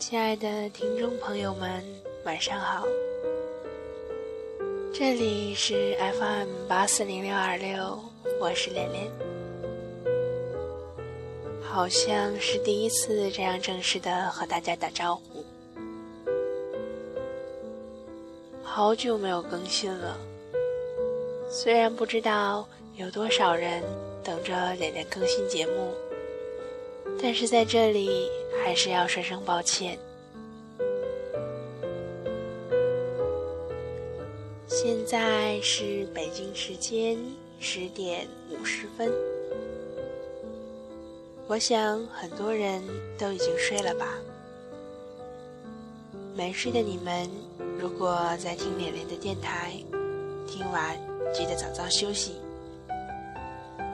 亲爱的听众朋友们，晚上好。这里是 FM 八四零六二六，我是连连。好像是第一次这样正式的和大家打招呼，好久没有更新了。虽然不知道有多少人等着连连更新节目，但是在这里还是要说声抱歉。现在是北京时间十点五十分。我想很多人都已经睡了吧。没睡的你们，如果在听连连的电台，听完记得早早休息。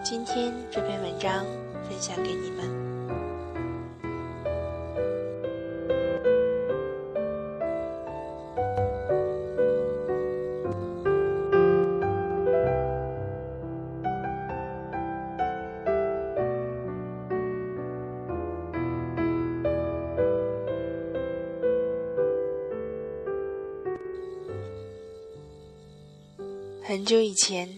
今天这篇文章分享给你们。很久以前，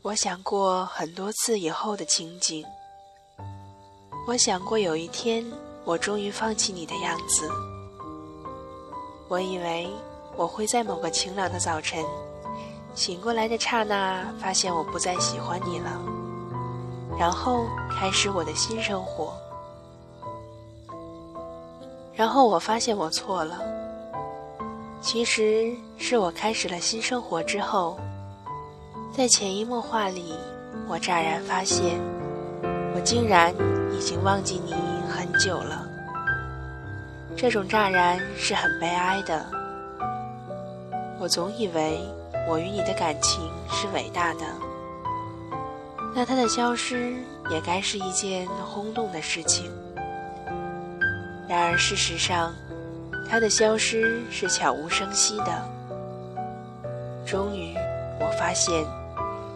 我想过很多次以后的情景。我想过有一天，我终于放弃你的样子。我以为我会在某个晴朗的早晨，醒过来的刹那，发现我不再喜欢你了，然后开始我的新生活。然后我发现我错了，其实是我开始了新生活之后。在潜移默化里，我乍然发现，我竟然已经忘记你很久了。这种乍然是很悲哀的。我总以为我与你的感情是伟大的，那它的消失也该是一件轰动的事情。然而事实上，它的消失是悄无声息的。终于，我发现。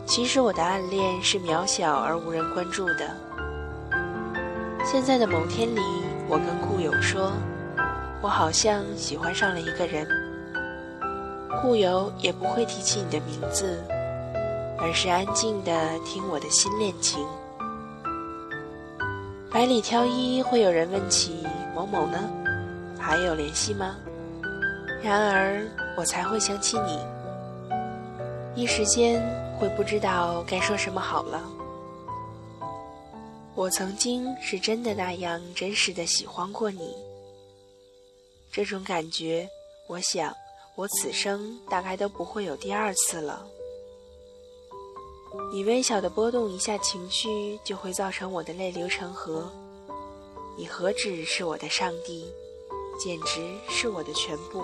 其实我的暗恋是渺小而无人关注的。现在的某天里，我跟故友说，我好像喜欢上了一个人。故友也不会提起你的名字，而是安静的听我的新恋情。百里挑一，会有人问起某某呢，还有联系吗？然而我才会想起你，一时间。会不知道该说什么好了。我曾经是真的那样真实的喜欢过你，这种感觉，我想我此生大概都不会有第二次了。你微小的波动一下情绪，就会造成我的泪流成河。你何止是我的上帝，简直是我的全部。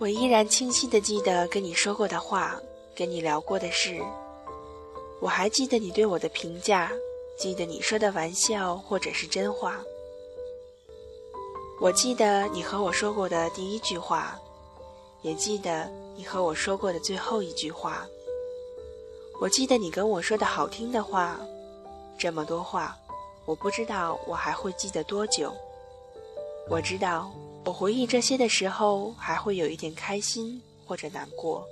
我依然清晰地记得跟你说过的话，跟你聊过的事。我还记得你对我的评价，记得你说的玩笑或者是真话。我记得你和我说过的第一句话，也记得你和我说过的最后一句话。我记得你跟我说的好听的话，这么多话，我不知道我还会记得多久。我知道。我回忆这些的时候，还会有一点开心或者难过。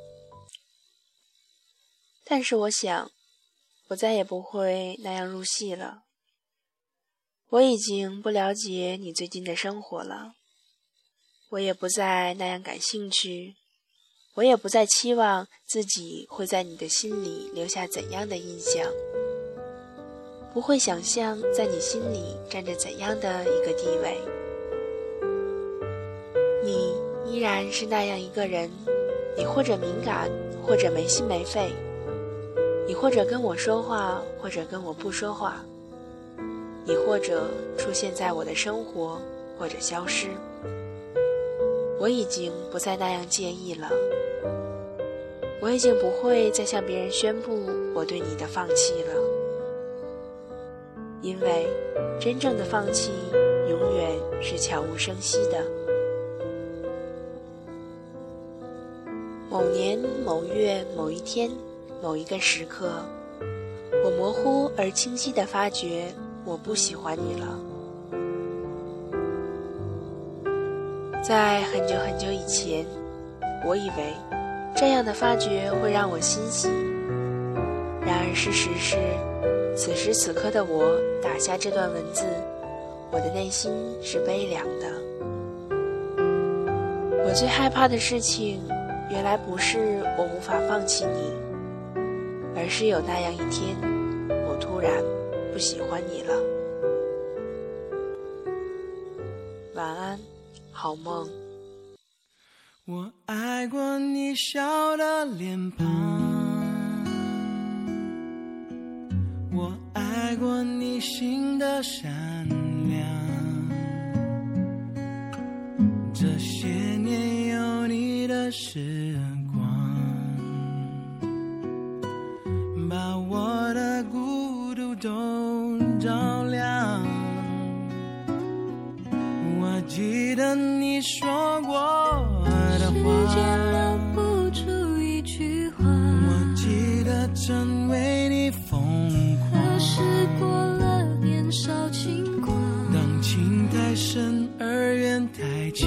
但是我想，我再也不会那样入戏了。我已经不了解你最近的生活了，我也不再那样感兴趣，我也不再期望自己会在你的心里留下怎样的印象，不会想象在你心里占着怎样的一个地位。依然是那样一个人，你或者敏感，或者没心没肺；你或者跟我说话，或者跟我不说话；你或者出现在我的生活，或者消失。我已经不再那样介意了，我已经不会再向别人宣布我对你的放弃了，因为真正的放弃永远是悄无声息的。某年某月某一天某一个时刻，我模糊而清晰地发觉我不喜欢你了。在很久很久以前，我以为这样的发觉会让我欣喜。然而事实是，此时此刻的我打下这段文字，我的内心是悲凉的。我最害怕的事情，原来不是我无法放弃你，而是有那样一天，我突然不喜欢你了。晚安，好梦。我爱过你笑的脸庞，我爱过你心的善良，的时光，把我的孤独都照亮。我记得你说过的话时。间留不住一句话，我记得曾为你疯狂，可是过了年少轻狂。当情太深而缘太浅，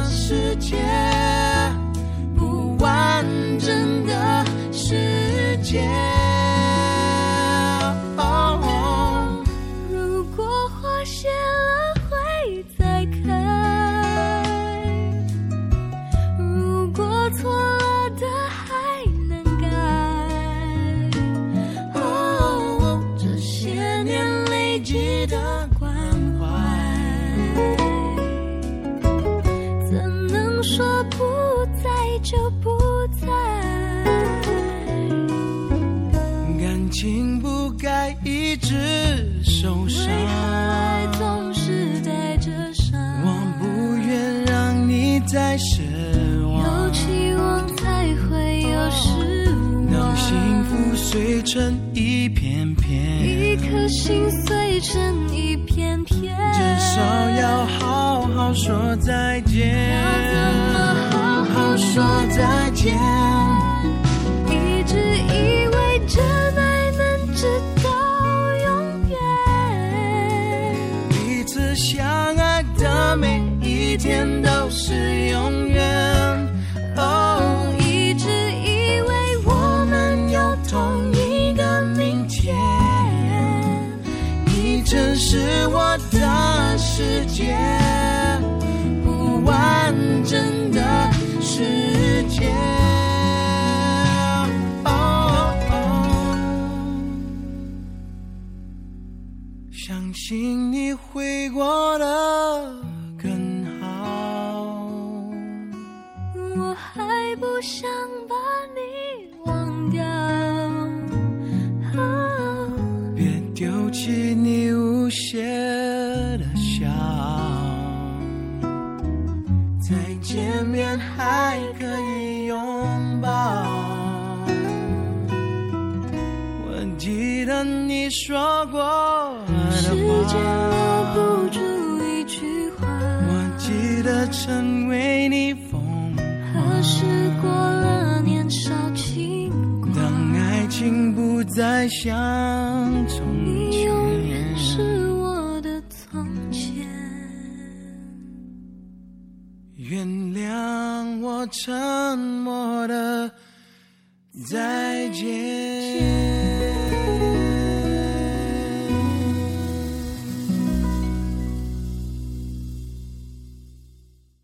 世界，一直受伤，为何爱总是带着伤？我不愿让你再失望有望。期望才会有失望，让，幸福碎成一片片，一颗心碎成一片片，至少要好好说再见。要怎么好好说再见？天都是永远。哦，一直以为我们有同一个明天。你曾是我的世界，不完整的世界。哦哦相信你会过得你无邪的笑，再见面还可以拥抱。我记得你说过的时间留，不住一句话，我记得曾为你疯狂，何时过了年少轻狂，当爱情不再像原谅我沉默的再见。